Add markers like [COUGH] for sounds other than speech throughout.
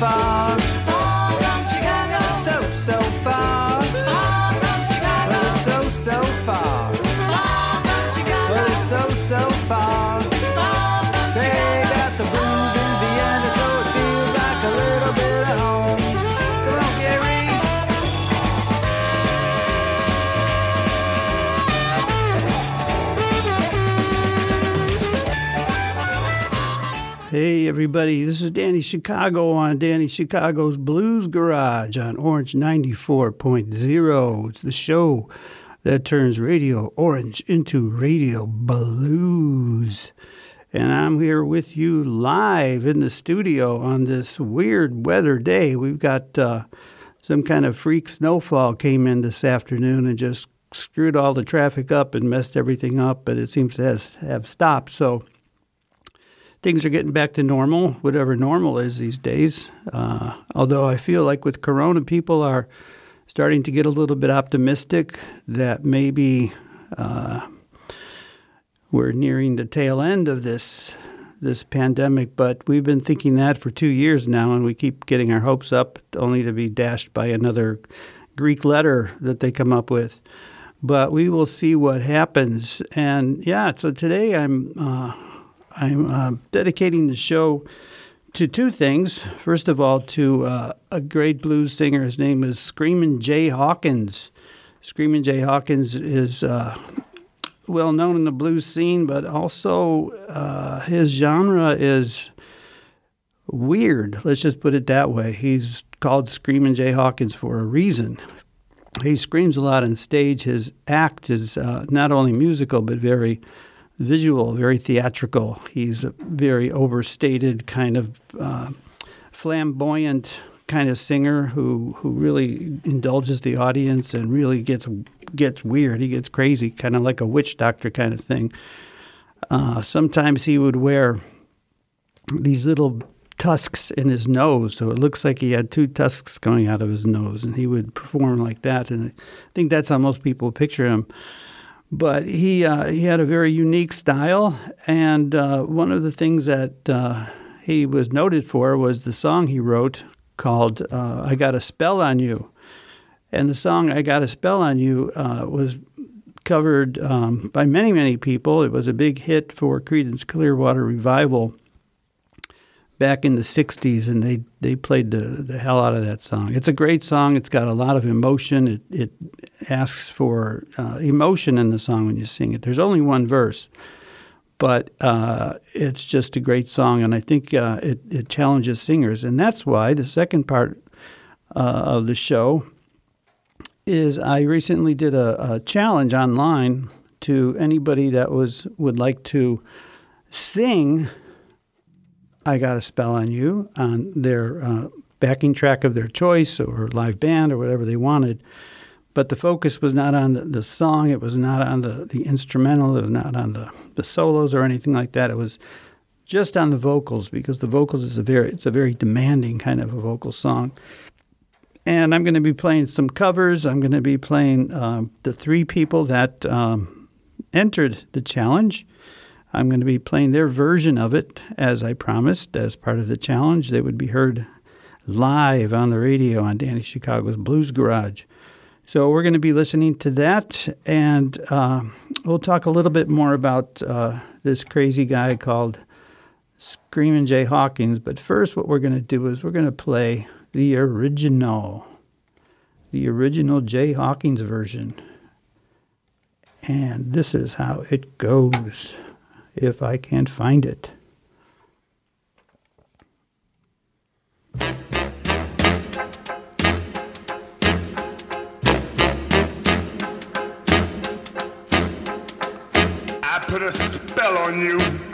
far. Everybody, this is Danny Chicago on Danny Chicago's Blues Garage on Orange 94.0. It's the show that turns Radio Orange into Radio Blues. And I'm here with you live in the studio on this weird weather day. We've got uh, some kind of freak snowfall came in this afternoon and just screwed all the traffic up and messed everything up, but it seems to has, have stopped. So things are getting back to normal, whatever normal is these days. Uh, although I feel like with Corona, people are starting to get a little bit optimistic that maybe uh, we're nearing the tail end of this this pandemic. But we've been thinking that for two years now, and we keep getting our hopes up, only to be dashed by another Greek letter that they come up with. But we will see what happens. And yeah, so today I'm. Uh, I'm uh, dedicating the show to two things. First of all, to uh, a great blues singer. His name is Screamin' Jay Hawkins. Screamin' Jay Hawkins is uh, well known in the blues scene, but also uh, his genre is weird. Let's just put it that way. He's called Screamin' Jay Hawkins for a reason. He screams a lot on stage. His act is uh, not only musical, but very visual, very theatrical. He's a very overstated kind of uh, flamboyant kind of singer who who really indulges the audience and really gets gets weird. He gets crazy, kind of like a witch doctor kind of thing. Uh, sometimes he would wear these little tusks in his nose, so it looks like he had two tusks coming out of his nose, and he would perform like that. And I think that's how most people picture him but he uh, he had a very unique style, and uh, one of the things that uh, he was noted for was the song he wrote called uh, "I Got a Spell on You," and the song "I Got a Spell on You" uh, was covered um, by many many people. It was a big hit for Creedence Clearwater Revival back in the 60s and they, they played the, the hell out of that song. It's a great song. It's got a lot of emotion. It, it asks for uh, emotion in the song when you sing it. There's only one verse, but uh, it's just a great song, and I think uh, it, it challenges singers. And that's why the second part uh, of the show is I recently did a, a challenge online to anybody that was would like to sing I Got a Spell on You on their uh, backing track of their choice or live band or whatever they wanted. But the focus was not on the, the song, it was not on the, the instrumental, it was not on the, the solos or anything like that. It was just on the vocals because the vocals is a very it's a very demanding kind of a vocal song. And I'm going to be playing some covers. I'm going to be playing um, the three people that um, entered the challenge. I'm going to be playing their version of it, as I promised, as part of the challenge. They would be heard live on the radio on Danny Chicago's Blues Garage. So we're going to be listening to that, and uh, we'll talk a little bit more about uh, this crazy guy called Screaming Jay Hawkins. But first, what we're going to do is we're going to play the original, the original Jay Hawkins version. And this is how it goes if I can find it. I put a spell on you.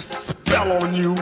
Spell on you.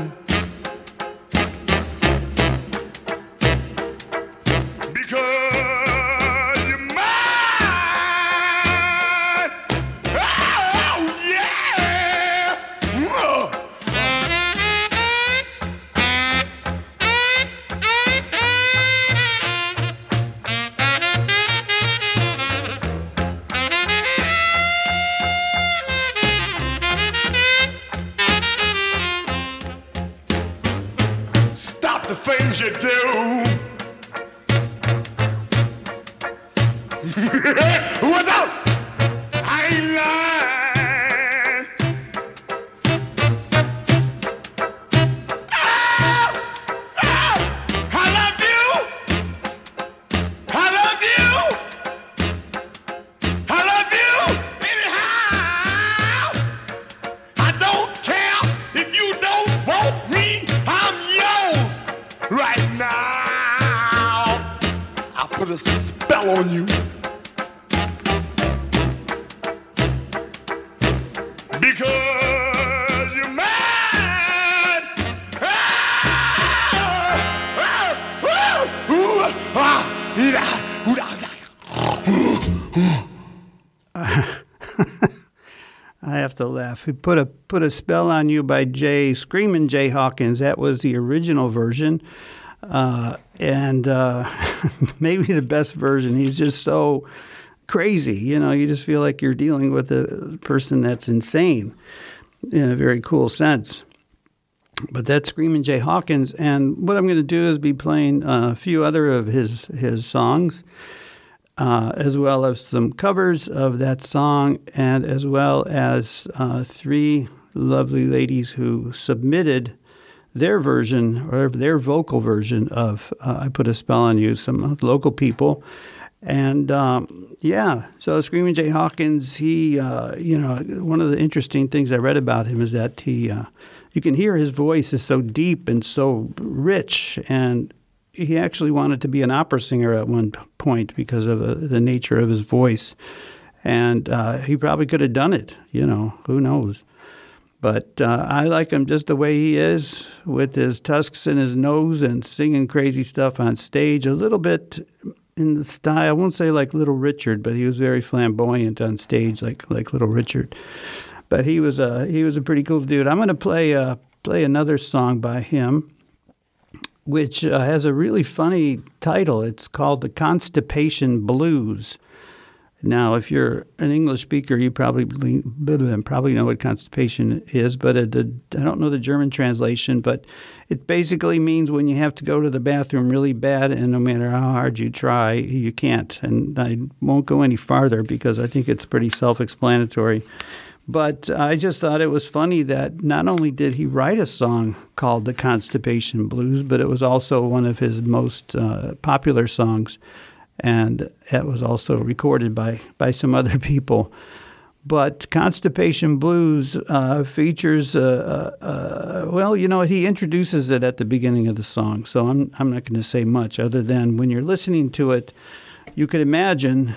He put a put a spell on you by Jay Screaming Jay Hawkins. That was the original version, uh, and uh, [LAUGHS] maybe the best version. He's just so crazy. You know, you just feel like you're dealing with a person that's insane in a very cool sense. But that's Screaming Jay Hawkins, and what I'm going to do is be playing uh, a few other of his his songs uh, as well as some covers of that song, and as well as uh, three lovely ladies who submitted their version or their vocal version of uh, I Put a Spell on You, some local people. And um, yeah, so Screaming Jay Hawkins, he, uh, you know, one of the interesting things I read about him is that he, uh, you can hear his voice is so deep and so rich and he actually wanted to be an opera singer at one point because of uh, the nature of his voice, and uh, he probably could have done it. You know, who knows? But uh, I like him just the way he is, with his tusks in his nose and singing crazy stuff on stage. A little bit in the style. I won't say like Little Richard, but he was very flamboyant on stage, like like Little Richard. But he was a he was a pretty cool dude. I'm going to play uh, play another song by him which uh, has a really funny title. It's called The Constipation Blues. Now, if you're an English speaker, you probably probably know what constipation is, but it, the, I don't know the German translation. But it basically means when you have to go to the bathroom really bad, and no matter how hard you try, you can't. And I won't go any farther because I think it's pretty self-explanatory. But I just thought it was funny that not only did he write a song called The Constipation Blues, but it was also one of his most uh, popular songs. And it was also recorded by, by some other [LAUGHS] people. But Constipation Blues uh, features, uh, uh, well, you know, he introduces it at the beginning of the song. So I'm, I'm not going to say much other than when you're listening to it, you could imagine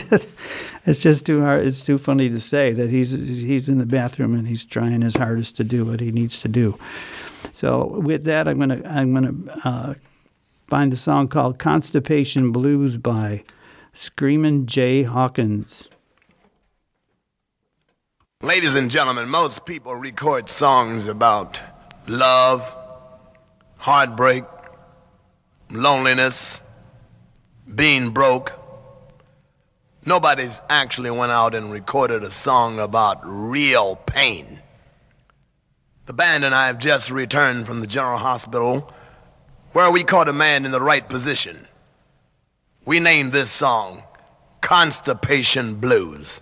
[LAUGHS] it's just too hard. It's too funny to say that he's he's in the bathroom and he's trying his hardest to do what he needs to do. So with that, I'm gonna I'm gonna uh, find a song called "Constipation Blues" by Screamin' Jay Hawkins. Ladies and gentlemen, most people record songs about love, heartbreak, loneliness, being broke. Nobody's actually went out and recorded a song about real pain. The band and I have just returned from the General Hospital where we caught a man in the right position. We named this song Constipation Blues.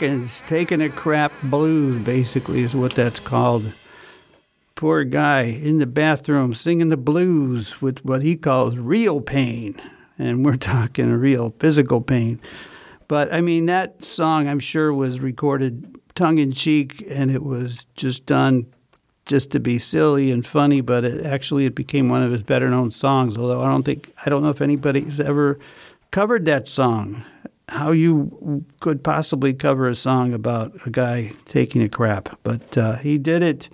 Hawkins, taking a crap blues, basically, is what that's called. Poor guy in the bathroom singing the blues with what he calls real pain. And we're [LAUGHS] talking real physical pain. But I mean, that song I'm sure was recorded tongue in cheek and it was just done just to be silly and funny, but it actually it became one of his better known songs. Although I don't think I don't know if anybody's ever covered that song. How you could possibly cover a song about a guy taking a crap, but uh, he did it.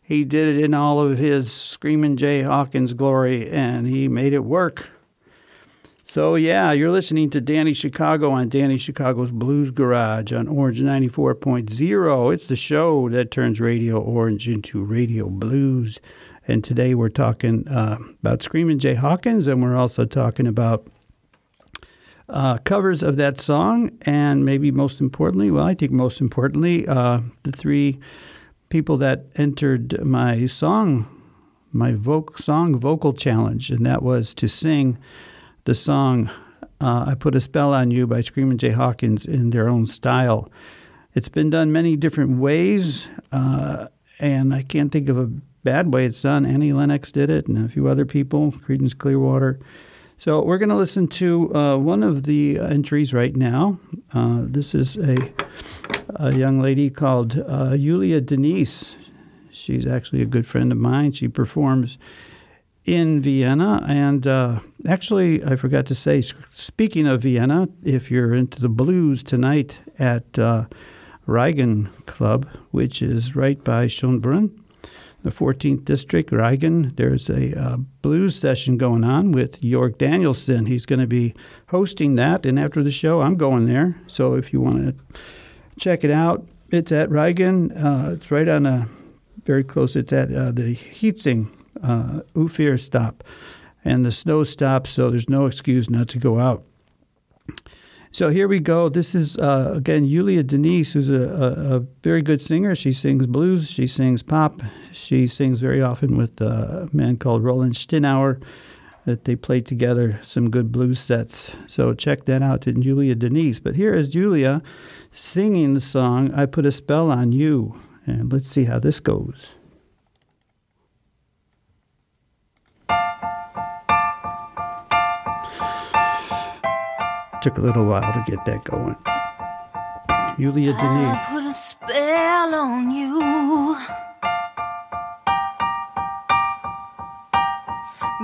He did it in all of his Screaming Jay Hawkins glory, and he made it work. So yeah, you're listening to Danny Chicago on Danny Chicago's Blues Garage on Orange 94.0. It's the show that turns Radio Orange into Radio Blues. And today we're talking uh, about Screaming Jay Hawkins, and we're also talking about uh, covers of that song, and maybe most importantly, well, I think most importantly, uh, the three people that entered my song, my voc- song vocal challenge, and that was to sing the song uh, I Put a Spell on You by Screaming Jay Hawkins in their own style. It's been done many different ways, uh, and I can't think of a bad way it's done. Annie Lennox did it, and a few other people, Creedence Clearwater. So we're going to listen to uh, one of the entries right now. Uh, this is a, a young lady called uh, Yulia Denise. She's actually a good friend of mine. She performs in Vienna. And uh, actually, I forgot to say, speaking of Vienna, if you're into the blues tonight at uh, Reigen Club, which is right by Schönbrunn, the 14th District, Reigen. There's a uh, blues session going on with York Danielson. He's going to be hosting that, and after the show, I'm going there. So if you want to check it out, it's at Reigen. Uh, it's right on a very close. It's at uh, the Hietzing uh, Ufir stop, and the snow stops, so there's no excuse not to go out. So here we go. This is uh, again Yulia Denise, who's a, a, a very good singer. She sings blues, she sings pop, she sings very often with uh, a man called Roland Stinauer. That they played together some good blues sets. So check that out to Julia Denise. But here is Julia singing the song "I Put a Spell on You," and let's see how this goes. Took a little while to get that going. Julia I Denise. put a spell on you.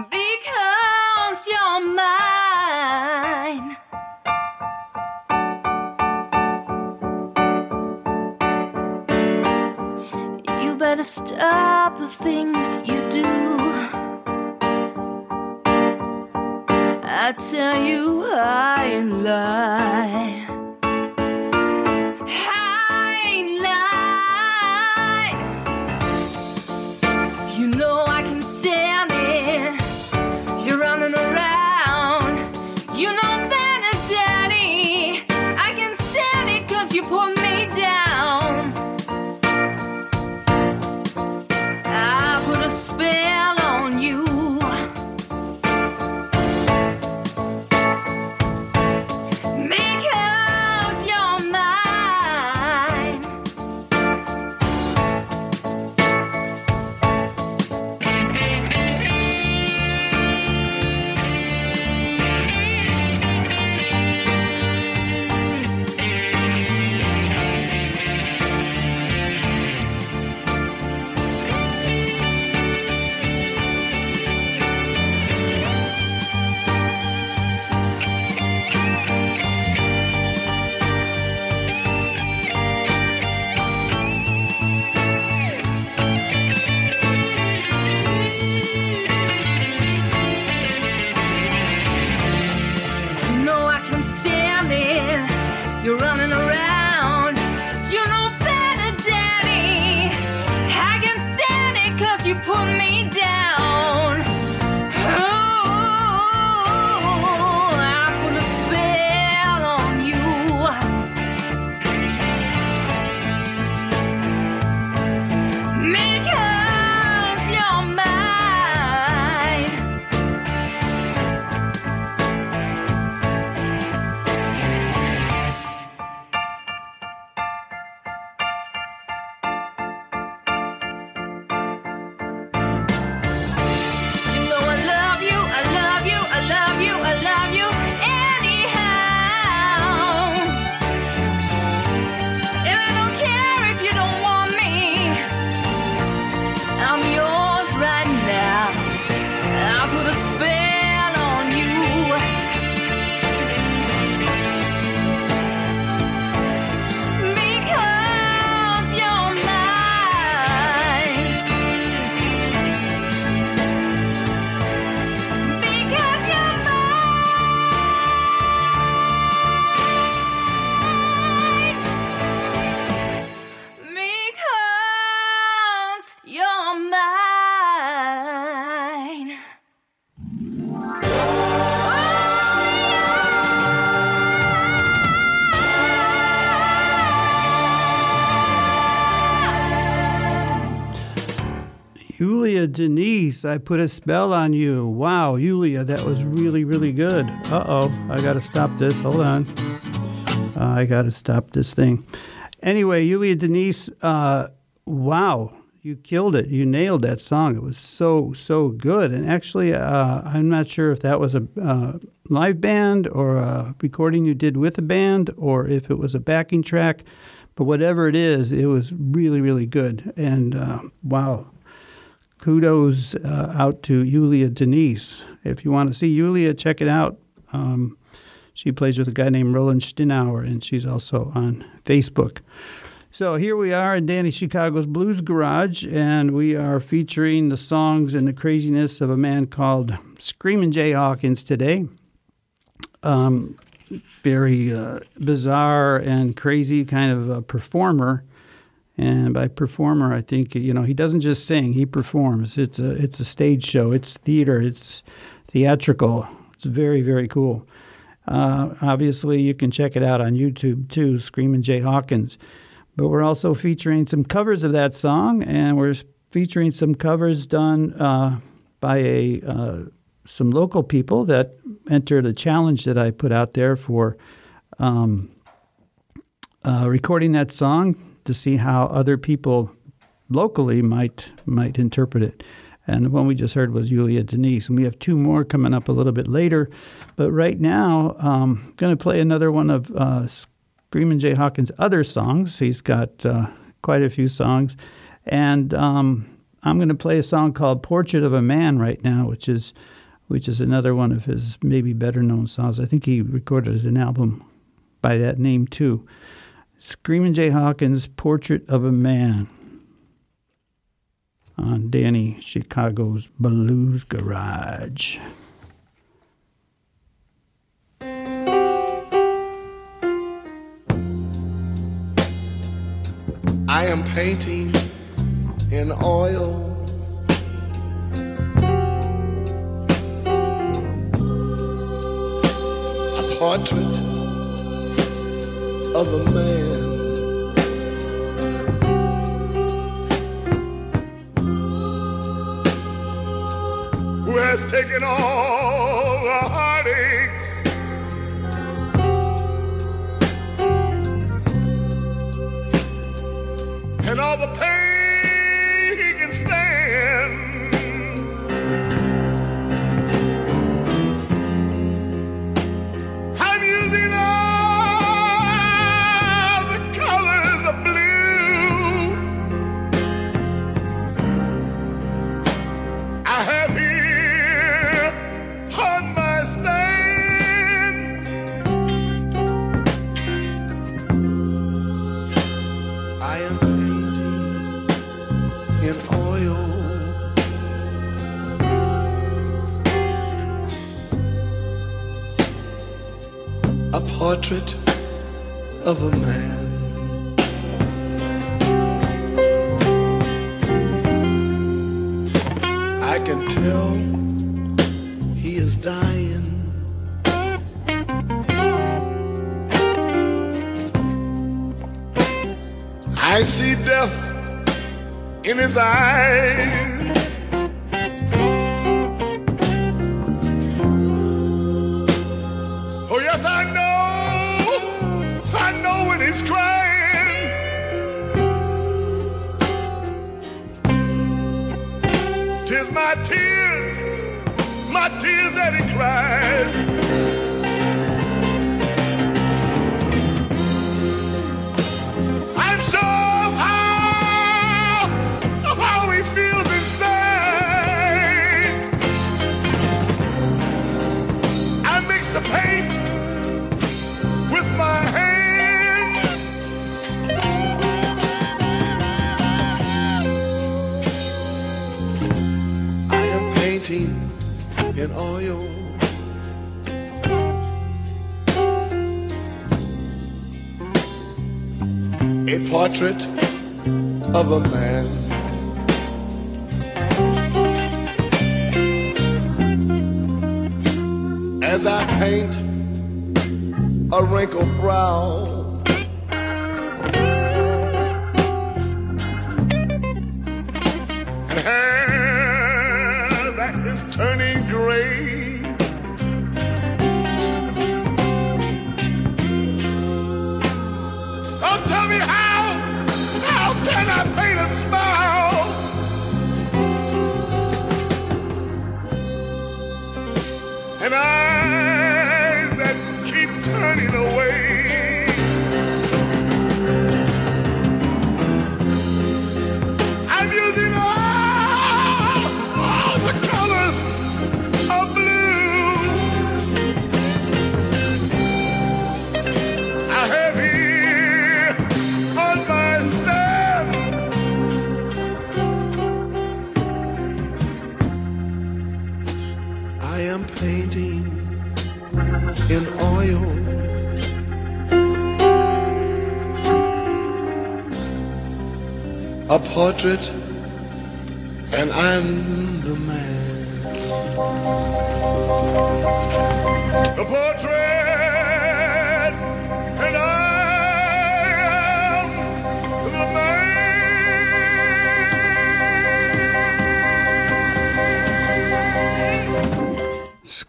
Because you're mine. You better stop the things I tell you I ain't lie. Denise, I put a spell on you. Wow, Julia, that was really, really good. Uh oh, I got to stop this. Hold on. Uh, I got to stop this thing. Anyway, Julia Denise, uh, wow, you killed it. You nailed that song. It was so, so good. And actually, uh, I'm not sure if that was a uh, live band or a recording you did with a band or if it was a backing track. But whatever it is, it was really, really good. And uh, wow, kudos uh, out to Yulia Denise. If you want to see Yulia, check it out. Um, she plays with a guy named Roland Stinauer, and she's also on Facebook. So here we are in Danny Chicago's Blues Garage, and we are featuring the songs and the craziness of a man called Screaming Jay Hawkins today. Um, very uh, bizarre and crazy kind of a performer. And by performer, I think you know he doesn't just sing; he performs. It's a it's a stage show. It's theater. It's theatrical. It's very very cool. Uh, obviously, you can check it out on YouTube too, Screaming Jay Hawkins. But we're also featuring some covers of that song, and we're featuring some covers done uh, by a uh, some local people that entered a challenge that I put out there for um, uh, recording that song to see how other people locally might might interpret it. And the one we just heard was Julia Denise. And we have two more coming up a little bit later. But right now, um, I'm going to play another one of uh, Screamin' Jay Hawkins' other songs. He's got uh, quite a few songs. And um, I'm going to play a song called Portrait of a Man right now, which is which is another one of his maybe better known songs. I think he recorded an album by that name too. Screamin' Jay Hawkins' Portrait of a Man on Danny Chicago's Blues Garage. I am painting in oil. A portrait of a man. Who has taken all the heartaches and all the pain portrait of a man. I can tell he is dying. I see death in his eyes. Portrait of a man. As I paint a wrinkled brow. A portrait, and I'm the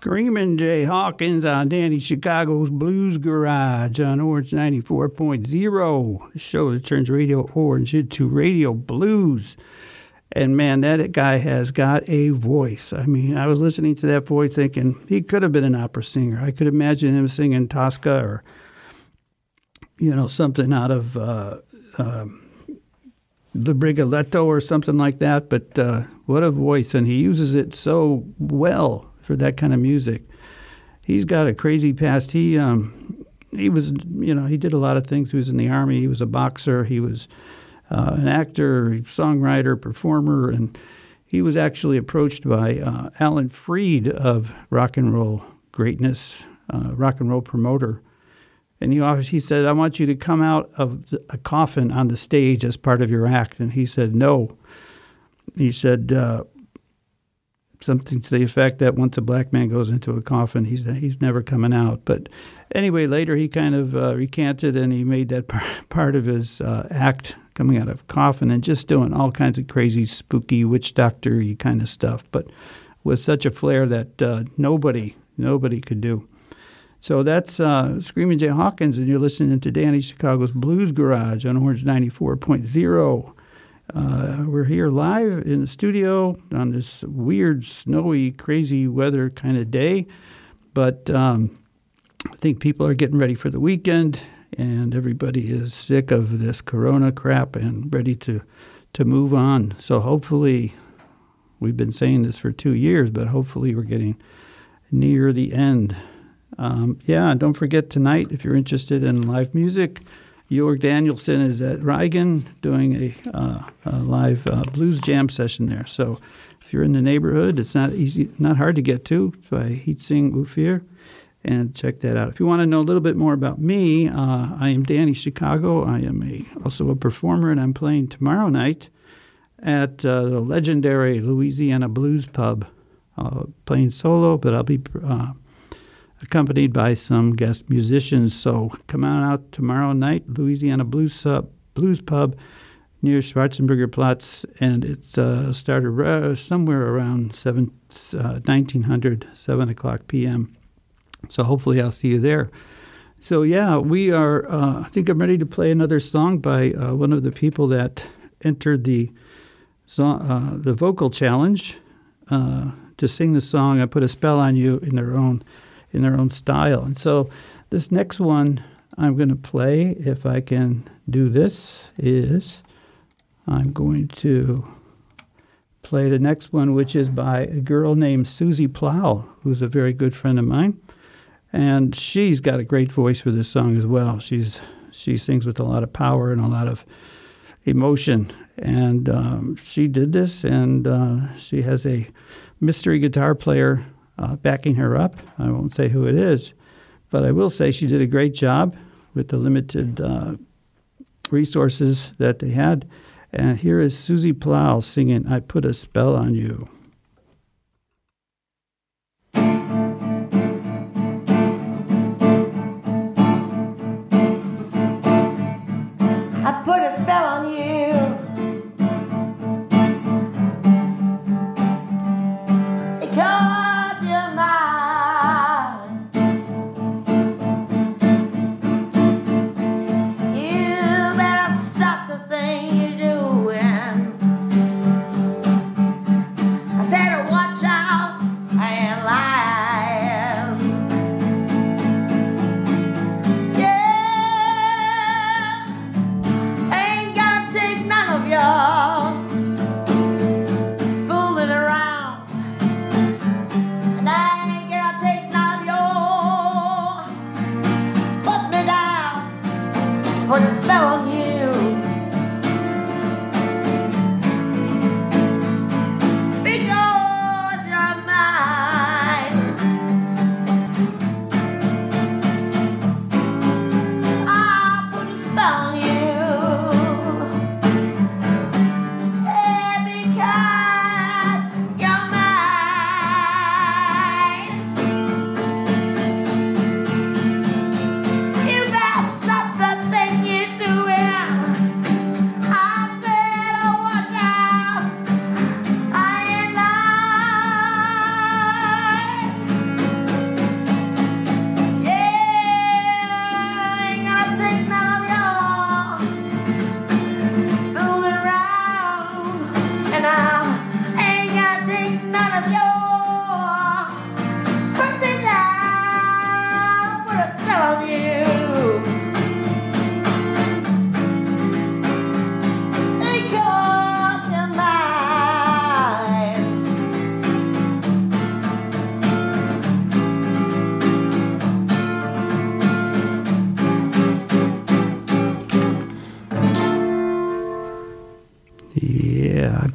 Screaming Jay Hawkins on Danny Chicago's Blues Garage on Orange 94.0, the show that turns Radio Orange into Radio Blues. And man, that guy has got a voice. I mean, I was listening to that voice thinking he could have been an opera singer. I could imagine him singing Tosca or, you know, something out of uh, um, the Brigoletto or something like that. But uh, what a voice. And he uses it so well for that kind of music. He's got a crazy past. He, um, he was, you know, he did a lot of things. He was in the army. He was a boxer. He was uh, an actor, songwriter, performer, and he was actually approached by uh, Alan Freed of rock and roll greatness, uh, rock and roll promoter. And he, always, he said, I want you to come out of a coffin on the stage as part of your act. And he said, No. He said, uh, something to the effect that once a black man goes into a coffin, he's he's never coming out. But anyway, later he kind of uh, recanted and he made that [LAUGHS] part, of his uh, act coming out of coffin and just doing all kinds of crazy, spooky, witch doctor kind of stuff. But with such a flair that uh, nobody nobody could do. So that's uh, Screaming Jay Hawkins, and you're listening to Danny Chicago's Blues Garage on Orange 94.0. Uh, we're here live in the studio on this weird, snowy, crazy weather kind of day. But um, I think people are getting ready for the weekend, and everybody is sick of this corona crap and ready to, to move on. So hopefully, we've been saying this for two years, but hopefully, we're getting near the end. Um, yeah, don't forget tonight if you're interested in live music. York Danielson is at Reigen doing a, uh, a live uh, blues jam session there. So if you're in the neighborhood, it's not easy, not hard to get to. It's by Hietzing Ufir, and check that out. If you want to know a little bit more about me, uh, I am Danny Chicago. I am a, also a performer, and I'm playing tomorrow night at uh, the legendary Louisiana Blues Pub. Uh, playing solo, but I'll be uh, accompanied by some guest musicians. So come on out tomorrow night, Louisiana Blues, Blues Pub near Schwarzenberger Platz, and it's uh, started uh, somewhere around 7, uh, 1900, 7 o'clock p.m. So hopefully I'll see you there. So yeah, we are. Uh, I think I'm ready to play another song by uh, one of the people that entered the uh, the vocal challenge uh, to sing the song. I put a spell on you in their own in their own style. And so this next one I'm going to play, if I can do this, is I'm going to play the next one, which is by a girl named Susie Plow, who's a very good friend of mine. And she's got a great voice for this song as well. She's she sings with a lot of power and a lot of emotion. And um, she did this, and uh, she has a mystery guitar player uh, backing her up. I won't say who it is, but I will say she did a great job with the limited uh, resources that they had. And here is Susie Plow singing I Put a Spell on You.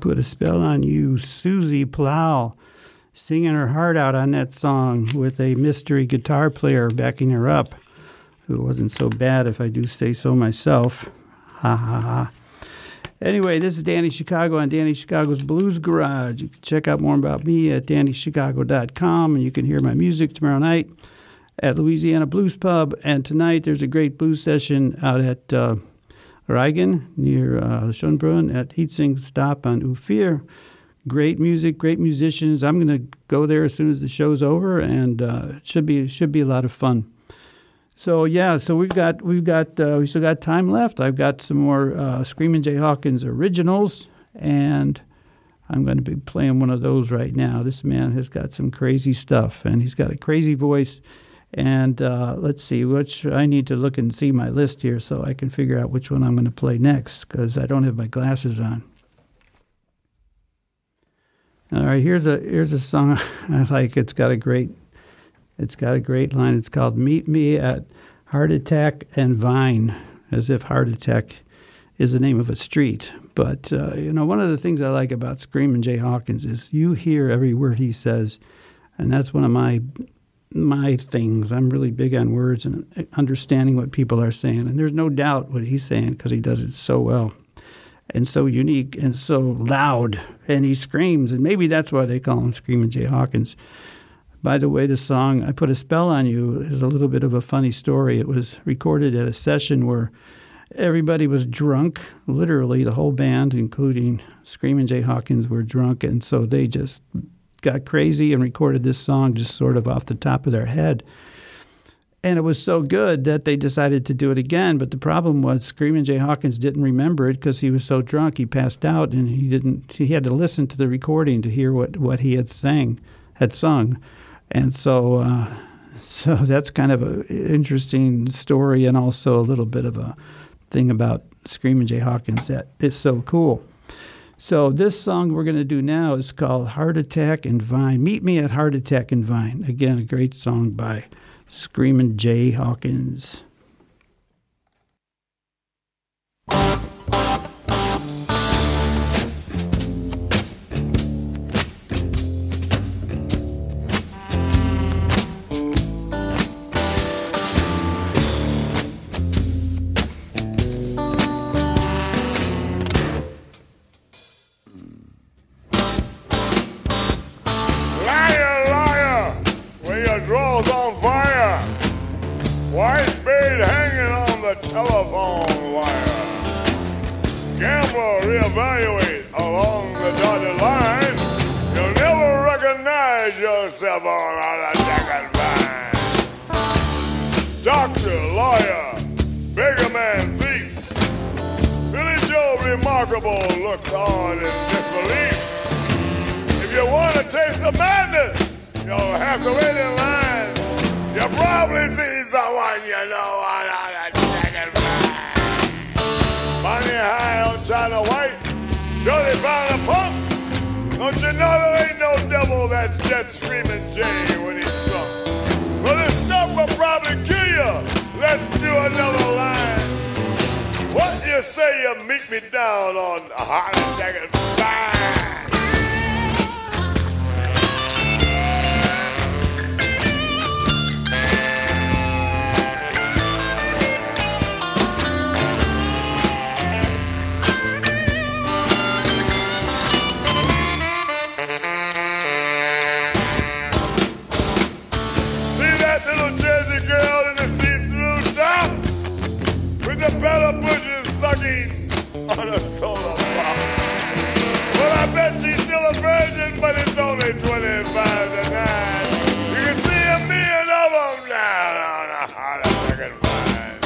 Put a spell on you, Susie Plow, singing her heart out on that song with a mystery guitar player backing her up, who wasn't so bad if I do say so myself. Ha ha ha. Anyway, this is Danny Chicago on Danny Chicago's Blues Garage. You can check out more about me at DannyChicago.com, and you can hear my music tomorrow night at Louisiana Blues Pub. And tonight there's a great blues session out at uh, Reigen near uh, Schönbrunn at Hietzing Stop on Ufir. Great music, great musicians. I'm going to go there as soon as the show's over, and uh, it should be should be a lot of fun. So yeah, so we've got we've got uh, we still got time left. I've got some more uh, Screaming Jay Hawkins originals, and I'm going to be playing one of those right now. This man has got some crazy stuff, and he's got a crazy voice. And uh, let's see, which I need to look and see my list here so I can figure out which one I'm going to play next because I don't have my glasses on. All right, here's a here's a song [LAUGHS] I like. It's got a great it's got a great line. It's called "Meet Me at Heart Attack and Vine," as if Heart Attack is the name of a street. But uh, you know, one of the things I like about Screamin' Jay Hawkins is you hear every word he says, and that's one of my my things. I'm really big on words and understanding what people are saying, and there's no doubt what he's saying because he does it so well and so unique and so loud, and he screams, and maybe that's why they call him Screaming Jay Hawkins. By the way, the song "I Put a Spell on You" is a little bit of a funny story. It was recorded at a session where everybody was drunk, literally the whole band, including Screaming Jay Hawkins, were drunk, and so they just got crazy and recorded this song just sort of off the top of their head. And it was so good that they decided to do it again. But the problem was Screaming Jay Hawkins didn't remember it because he was so drunk. He passed out and he didn't. He had to listen to the recording to hear what, what he had sang, had sung, and so uh, [LAUGHS] so that's kind of an interesting story and also a little bit of a thing about Screaming Jay Hawkins that is so cool. So this song we're going to do now is called Heart Attack and Vine. Meet me at Heart Attack and Vine. Again, a great song by Screaming Jay Hawkins. Looks on in disbelief. If you want to taste the madness, you'll have to wait in line. You probably see someone you know on a second line. Money high on China White, surely found a pump. Don't you know there ain't no devil that's dead screaming Jay when he's drunk? Well, this stuff will probably kill you. Let's do another line. What you say you meet me down on a hot second line? On a. Well, I bet she's still a virgin, but it's only 25 to 9. You can see a million of them down on a hot second vine.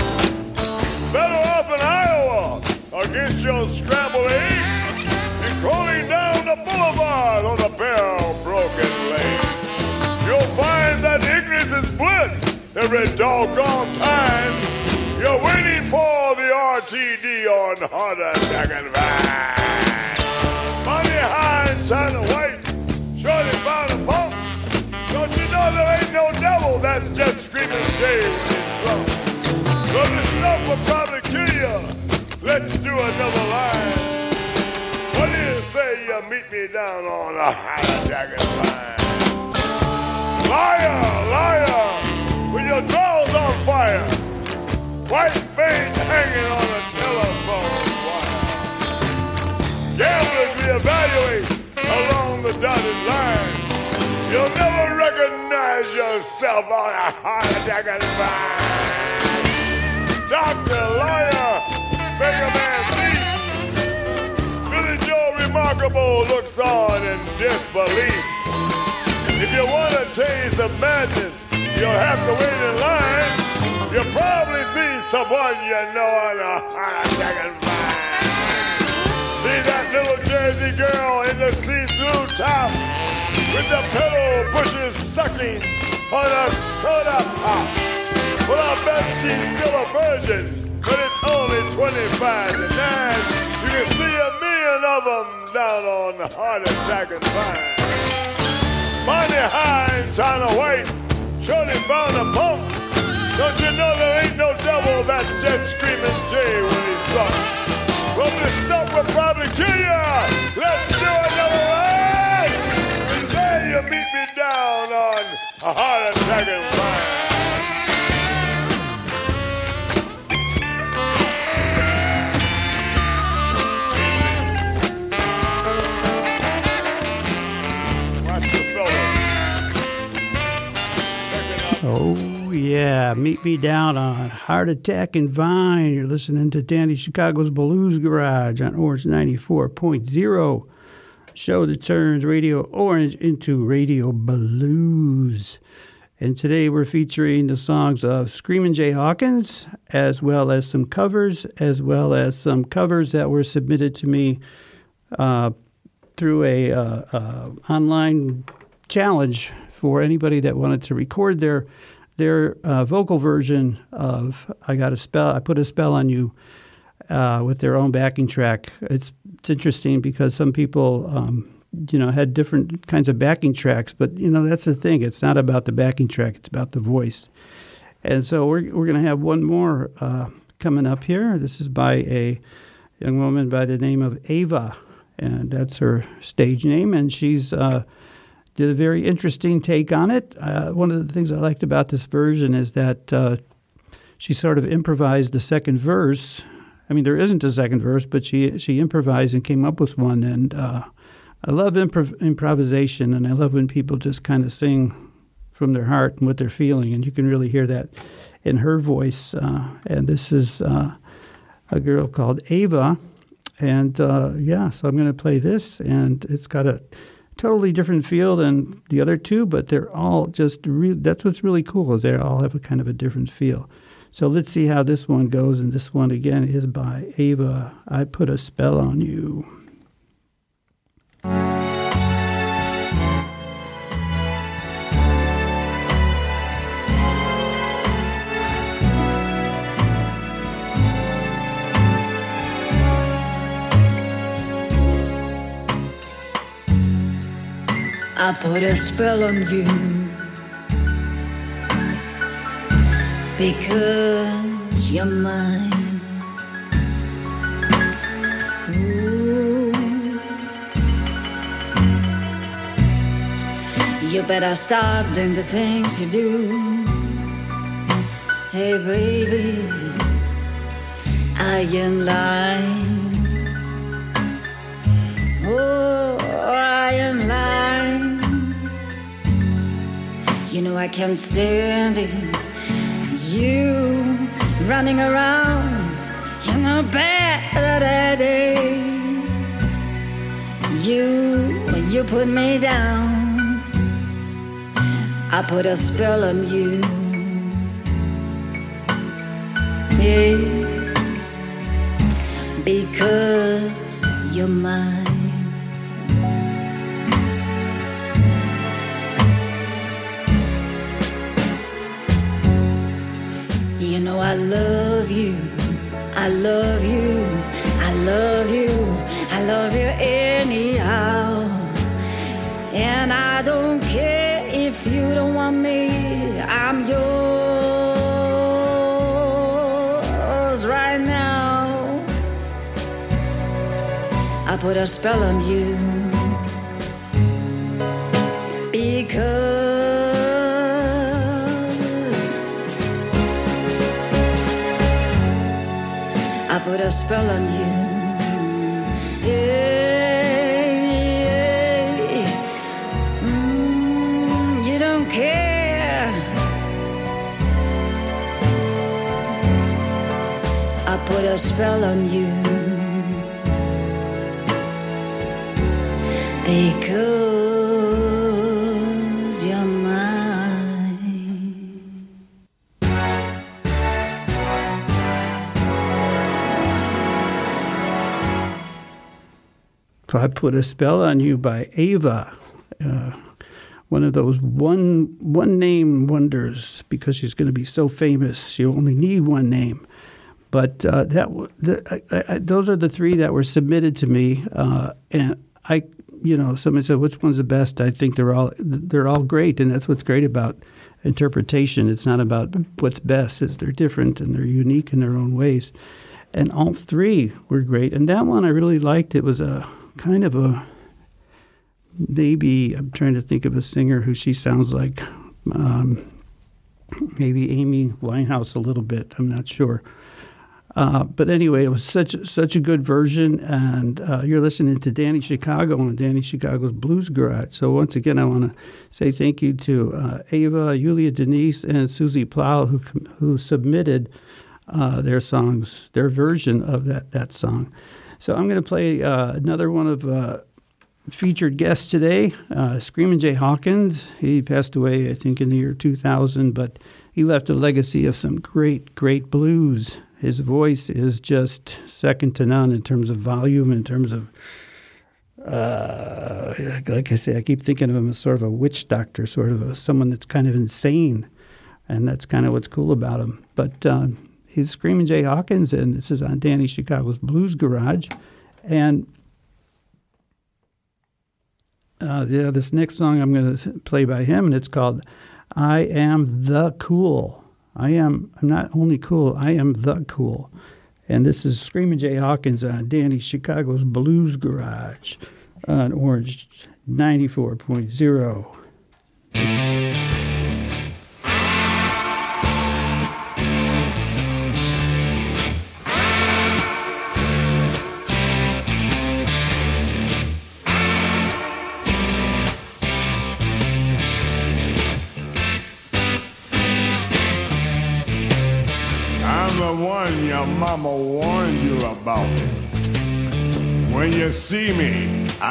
Better off in Iowa against your scrambled egg and crawling down the boulevard on a barrel broken leg. You'll find that ignorance is bliss every doggone time. You're waiting for the RTD on Heart Attack and Vine. Money high and white, shorty found a pump. Don't you know there ain't no devil that's just screaming when he's drunk? Well, this stuff will probably kill you. Let's do another line. What do you say you meet me down on a high jacket line. Liar, liar, the line. You'll never recognize yourself on a high jacket line. Doctor, lawyer, beggar man, thief. Billy Joe Remarkable looks on in disbelief. If you want to taste the madness, you'll have to wait in line. You'll probably see someone you know on a hot jacket vine. That little Jersey girl in the see-through top with the pillow bushes sucking on a soda pop. Well, I bet she's still a virgin, but it's only 25 to 9. You can see a million of them down on the heart attack and vine. Bonnie High and China White surely found a pump. Don't you know there ain't no devil that jet screaming Jay when he's drunk? Well, this stuff will probably kill ya. Let's do another ride. Instead, you meet me down on a heart attack and fire. Oh, yeah. Meet me down on Heart Attack and Vine. You're listening to Danny Chicago's Blues Garage on Orange 94.0. Show that turns Radio Orange into Radio Blues. And today we're featuring the songs of Screamin' Jay Hawkins, as well as some covers, as well as some covers that were submitted to me uh, through a uh, uh, online challenge for anybody that wanted to record their their uh, vocal version of "I Got a Spell." I put a spell on you uh, with their own backing track. It's it's interesting because some people, um, you know, had different kinds of backing tracks, but you know that's the thing. It's not about the backing track; it's about the voice. And so we're we're going to have one more uh, coming up here. This is by a young woman by the name of Ava, and that's her stage name, and she's. Uh, did a very interesting take on it. Uh, one of the things I liked about this version is that uh, she sort of improvised the second verse. I mean, there isn't a second verse, but she she improvised and came up with one. And uh, I love improv- improvisation, and I love when people just kind of sing from their heart and what they're feeling, and you can really hear that in her voice. Uh, and this is uh, a girl called Ava, and uh, yeah, so I'm going to play this, and it's got a totally different feel than the other two, but they're all just re- that's what's really cool is they all have a kind of a different feel. So let's see how this one goes, and this one again is by Ava. I put a spell on you. I put a spell on you because you're mine. Ooh. You better stop doing the things you do. Hey, baby, I ain't lying. Oh, I ain't lying. You know I can't stand it. You running around, you know better day. You, you put me down. I put a spell on you. Yeah, because you're mine. know I love you. I love you. I love you. I love you anyhow. And I don't care if you don't want me. I'm yours right now. I put a spell on you because. Put a spell on you. Hey, mm, you don't care. I put a spell on you. Because I put a spell on you by Ava, uh, one of those one one name wonders because she's going to be so famous. You only need one name. But uh, that the, I, I, those are the three that were submitted to me, uh, and I, you know, somebody said which one's the best. I think they're all they're all great, and that's what's great about interpretation. It's not about what's best; it's they're different and they're unique in their own ways. And all three were great. And that one I really liked. It was a kind of a maybe I'm trying to think of a singer who she sounds like. Um, maybe Amy Winehouse a little bit. I'm not sure. Uh, but anyway, it was such such a good version, and uh, you're listening to Danny Chicago on Danny Chicago's Blues Garage. So once again, I want to say thank you to uh, Ava, Julia Denise, and Susie Plow who who submitted uh, their songs, their version of that that song. So I'm going to play uh, another one of uh, featured guests today, uh, Screaming Jay Hawkins. He passed away, I think, in the year 2000, but he left a legacy of some great, great blues. His voice is just second to none in terms of volume, in terms of, uh, like I say, I keep thinking of him as sort of a witch doctor, sort of a, someone that's kind of insane. And that's kind of what's cool about him. But uh, he's Screaming Jay Hawkins, and this is on Danny Chicago's Blues Garage. And uh, yeah, this next song I'm going to play by him, and it's called "I Am the Cool." I am. I'm not only cool. I am the cool. And this is Screaming Jay Hawkins on Danny Chicago's Blues Garage on Orange 94.0.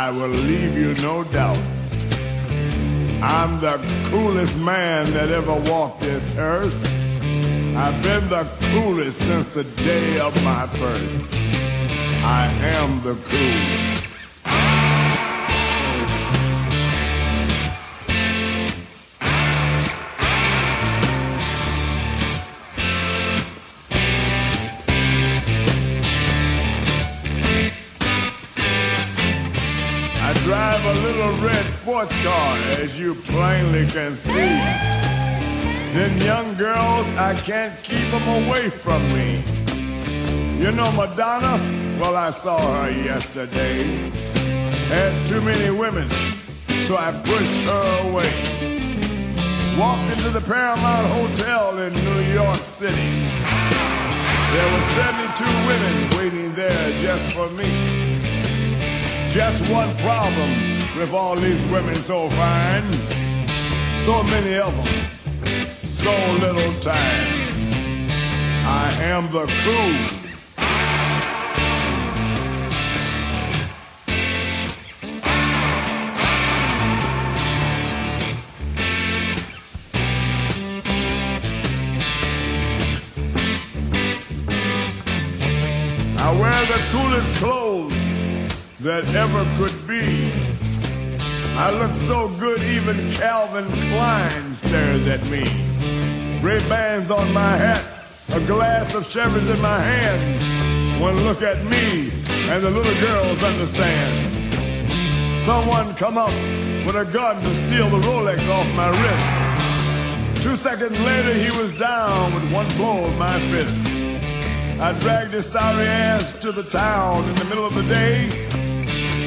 I will leave you no doubt. I'm the coolest man that ever walked this earth. I've been the coolest since the day of my birth. I am the cool. Sports car, as you plainly can see. Then young girls, I can't keep them away from me. You know Madonna? Well, I saw her yesterday. Had too many women, so I pushed her away. Walked into the Paramount Hotel in New York City. There were 72 women waiting there just for me. Just one problem with all these women so fine. So many of them, so little time. I am the cool. I wear the coolest clothes that ever could be. I look so good, even Calvin Klein stares at me. Ray bands on my hat, a glass of Chivas in my hand. One look at me, and the little girls understand. Someone come up with a gun to steal the Rolex off my wrist. Two seconds later, he was down with one blow of my fist. I dragged his sorry ass to the town in the middle of the day.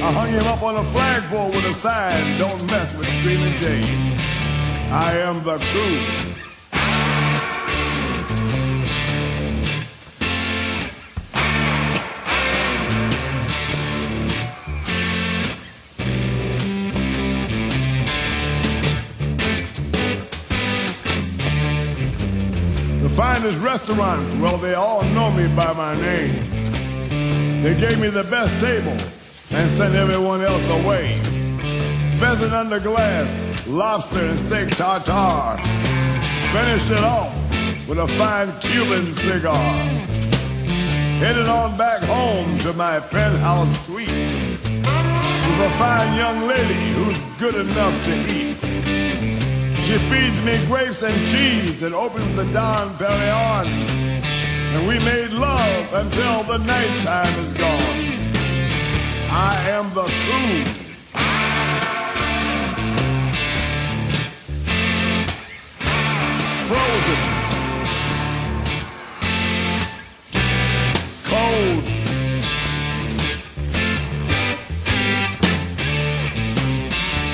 I hung him up on a flagpole with a sign, don't mess with Screaming Jay. I am the crew. The finest restaurants, well, they all know me by my name. They gave me the best table and sent everyone else away. Pheasant under glass, lobster and steak tartare. Finished it off with a fine Cuban cigar. Headed on back home to my penthouse suite. With a fine young lady who's good enough to eat. She feeds me grapes and cheese and opens the Dom Perignon. And we made love until the nighttime is gone. I am the crew. Frozen. Cold.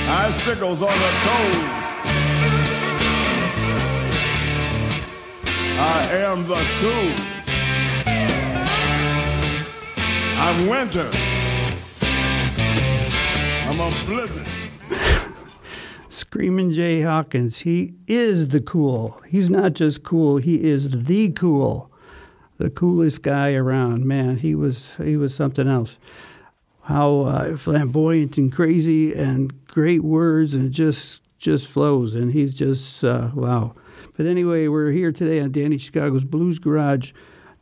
Icicles on the toes. I am the crew. I'm winter. I'm. Screaming Jay Hawkins. He is the cool. He's not just cool. He is the cool, the coolest guy around. Man, he was he was something else. How uh, flamboyant and crazy and great words and just just flows. And he's just uh, wow. But anyway, we're here today on Danny Chicago's Blues Garage,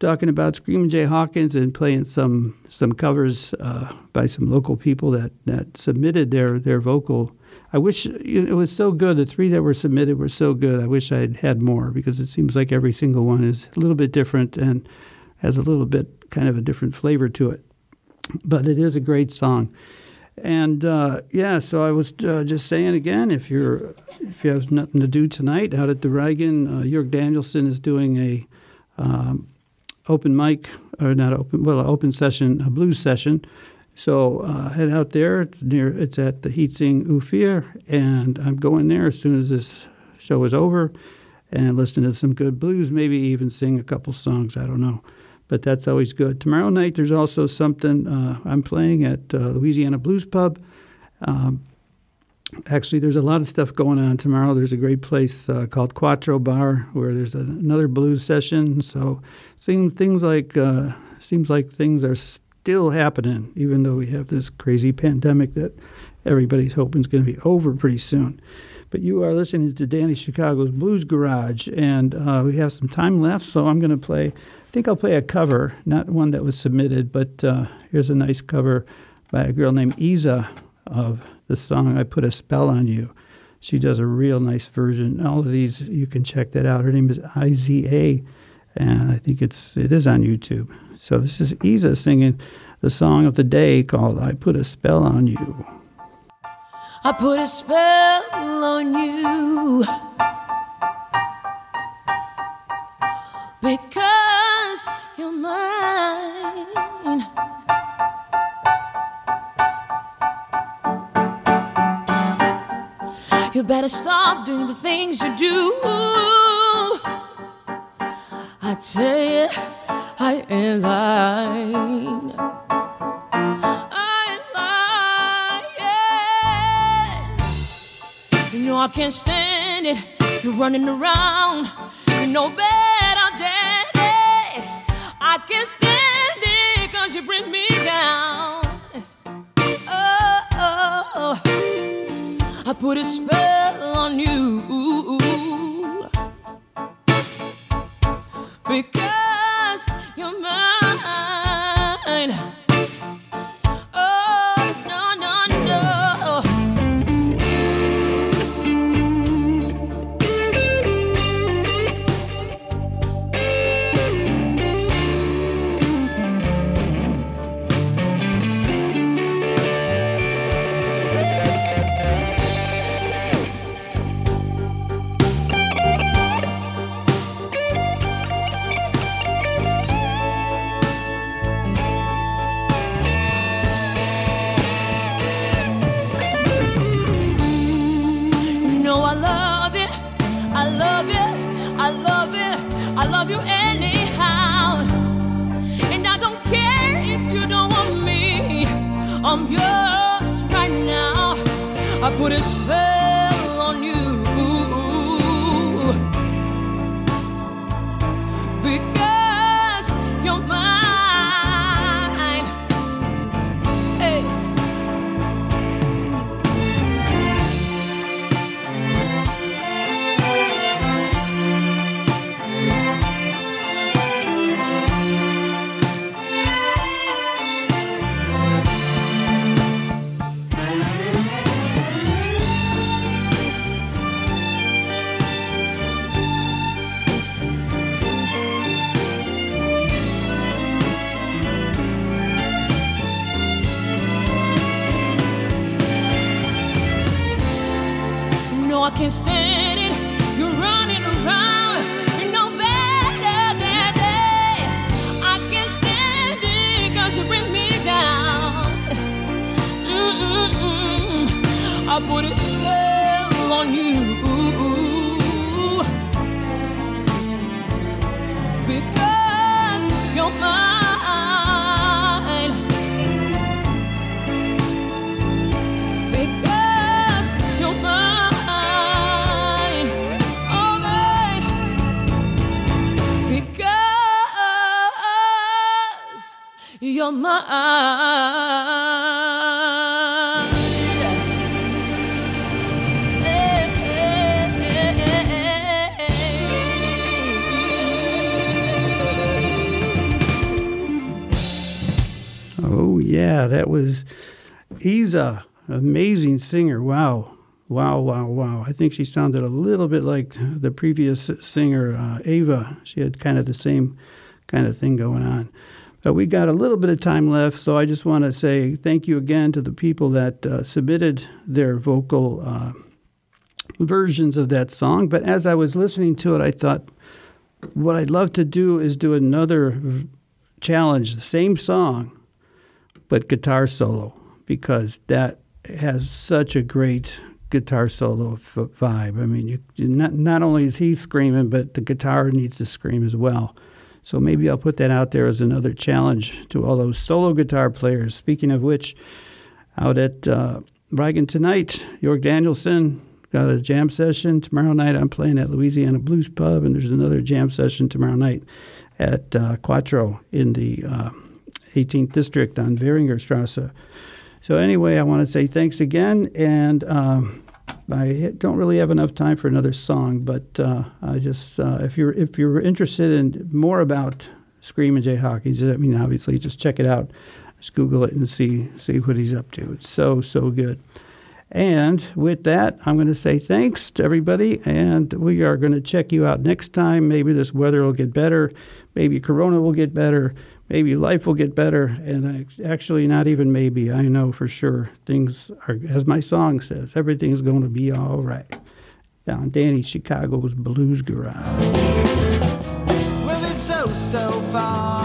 talking about Screaming Jay Hawkins and playing some some covers uh, by some local people that that submitted their their vocal. I wish it was so good. The three that were submitted were so good. I wish I had had more because it seems like every single one is a little bit different and has a little bit kind of a different flavor to it. But it is a great song. And uh, yeah, so I was uh, just saying again, if you're if you have nothing to do tonight out at the Reigen, uh, Jörg Danielson is doing a um, open mic or not open, well, open session, a blues session. So uh, head out there. It's near. It's at the Hietzing Ufir, and I'm going there as soon as this show is over, and listen to some good blues. Maybe even sing a couple songs. I don't know but that's always good. Tomorrow night, there's also something uh, I'm playing at uh, Louisiana Blues Pub. Um, actually, there's a lot of stuff going on tomorrow. There's a great place uh, called Quattro Bar where there's a, another blues session. So, seem, things like uh, seems like things are still happening, even though we have this crazy pandemic that everybody's hoping is going to be over pretty soon. But you are listening to Danny Chicago's Blues Garage, and uh, we have some time left, so I'm going to play. I think I'll play a cover, not one that was submitted, but uh, here's a nice cover by a girl named Isa of the song "I Put a Spell on You." She does a real nice version. All of these you can check that out. Her name is Iza, and I think it's it is on YouTube. So this is Isa singing the song of the day called "I Put a Spell on You." I put a spell on you because you're mine. You better stop doing the things you do. I tell you, I ain't lying. I ain't lying. You know I can't stand it. You're running around. You know better, daddy. I can't stand it cause you bring me down. I put a spell on you I put can't stand it. You're running around. You know better than that. I can't stand it cause you bring me down. Mm-mm-mm. I put a you're mine. Hey, hey, hey, Oh, yeah, that was Isa, amazing singer. Wow. Wow, wow, wow. I think she sounded a little bit like the previous singer, uh, Ava. She had kind of the same kind of thing going on. But we got a little bit of time left, so I just want to say thank you again to the people that uh, submitted their vocal uh, versions of that song. But as I was listening to it, I thought, what I'd love to do is do another challenge, the same song, but guitar solo because that has such a great guitar solo vibe. I mean, you- not not only is he screaming, but the guitar needs to scream as well. So maybe I'll put that out there as another challenge to all those solo guitar players. Speaking of which, out at uh, tonight, Jörg Danielson got a jam session tomorrow night. I'm playing at Louisiana Blues Pub, and there's another jam session tomorrow night at uh, Quattro in the uh, 18th District on Währingerstrasse. So anyway, I want to say thanks again, and um, I don't really have enough time for another song, but uh, I just uh, if you're if you're interested in more about Screamin' Jay Hawkins, I mean obviously just check it out, just Google it and see see what he's up to. It's so so good. And with that, I'm going to say thanks to everybody, and we are going to check you out next time. Maybe this weather will get better, maybe Corona will get better, maybe life will get better, and I, actually, not even maybe. I know for sure things are, as my song says, everything's going to be all right. Down Danny Chicago's Blues Garage. Well, it's so, so far, far